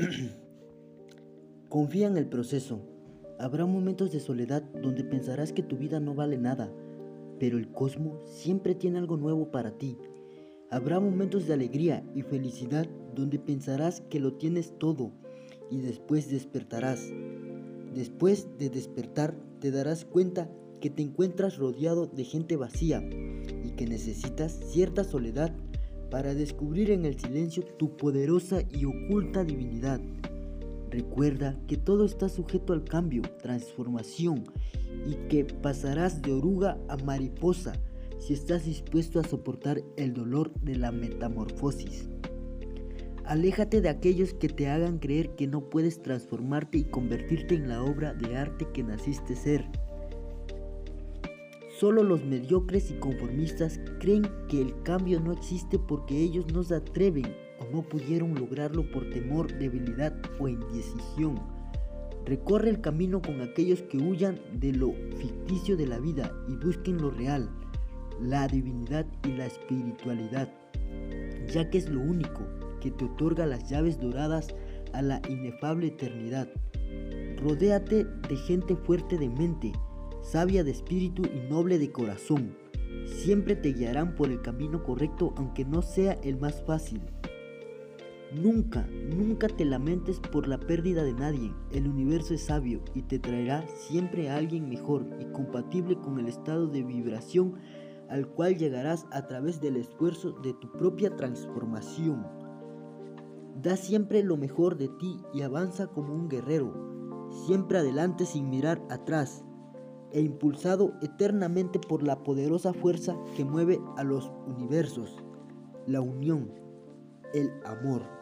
Confía en el proceso. Habrá momentos de soledad donde pensarás que tu vida no vale nada, pero el cosmos siempre tiene algo nuevo para ti. Habrá momentos de alegría y felicidad donde pensarás que lo tienes todo y después despertarás. Después de despertar te darás cuenta que te encuentras rodeado de gente vacía y que necesitas cierta soledad para descubrir en el silencio tu poderosa y oculta divinidad. Recuerda que todo está sujeto al cambio, transformación y que pasarás de oruga a mariposa si estás dispuesto a soportar el dolor de la metamorfosis. Aléjate de aquellos que te hagan creer que no puedes transformarte y convertirte en la obra de arte que naciste ser. Solo los mediocres y conformistas creen que el cambio no existe porque ellos no se atreven o no pudieron lograrlo por temor, debilidad o indecisión. Recorre el camino con aquellos que huyan de lo ficticio de la vida y busquen lo real, la divinidad y la espiritualidad, ya que es lo único que te otorga las llaves doradas a la inefable eternidad. Rodéate de gente fuerte de mente, sabia de espíritu y noble de corazón. Siempre te guiarán por el camino correcto aunque no sea el más fácil. Nunca, nunca te lamentes por la pérdida de nadie. El universo es sabio y te traerá siempre a alguien mejor y compatible con el estado de vibración al cual llegarás a través del esfuerzo de tu propia transformación. Da siempre lo mejor de ti y avanza como un guerrero, siempre adelante sin mirar atrás e impulsado eternamente por la poderosa fuerza que mueve a los universos, la unión, el amor.